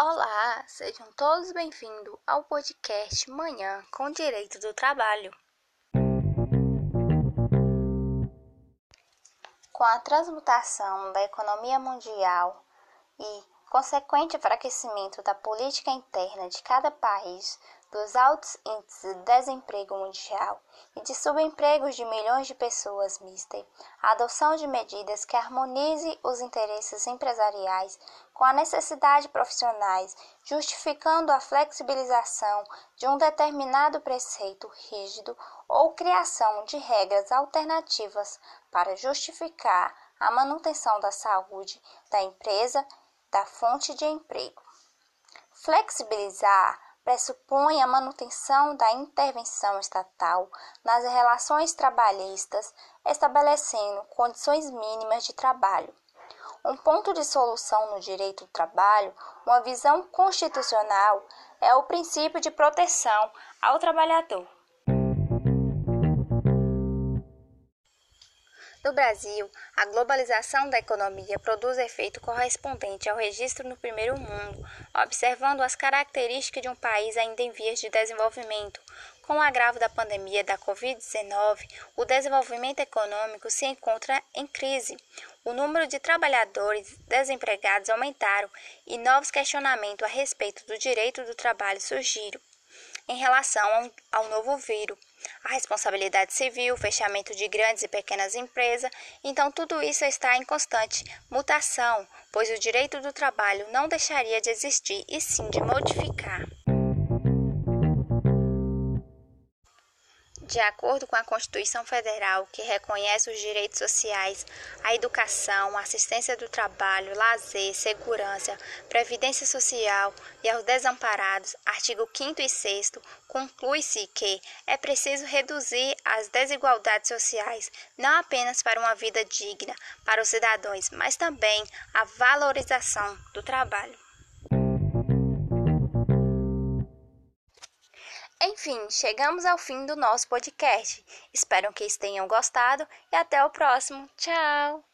Olá, sejam todos bem-vindos ao podcast Manhã com Direito do Trabalho. Com a transmutação da economia mundial e consequente enfraquecimento da política interna de cada país, dos altos índices de desemprego mundial e de subempregos de milhões de pessoas, Mister, a adoção de medidas que harmonize os interesses empresariais com a necessidade profissionais, justificando a flexibilização de um determinado preceito rígido ou criação de regras alternativas para justificar a manutenção da saúde da empresa da fonte de emprego. Flexibilizar pressupõe a manutenção da intervenção estatal nas relações trabalhistas, estabelecendo condições mínimas de trabalho. Um ponto de solução no direito do trabalho, uma visão constitucional, é o princípio de proteção ao trabalhador. No Brasil, a globalização da economia produz efeito correspondente ao registro no primeiro mundo, observando as características de um país ainda em vias de desenvolvimento. Com o agravo da pandemia da Covid-19, o desenvolvimento econômico se encontra em crise. O número de trabalhadores desempregados aumentaram e novos questionamentos a respeito do direito do trabalho surgiram em relação ao novo vírus, a responsabilidade civil, fechamento de grandes e pequenas empresas. Então, tudo isso está em constante mutação, pois o direito do trabalho não deixaria de existir e sim de modificar. De acordo com a Constituição Federal, que reconhece os direitos sociais, a educação, assistência do trabalho, lazer, segurança, previdência social e aos desamparados, artigo 5 e 6 conclui-se que é preciso reduzir as desigualdades sociais, não apenas para uma vida digna para os cidadãos, mas também a valorização do trabalho. Enfim, chegamos ao fim do nosso podcast. Espero que tenham gostado e até o próximo. Tchau!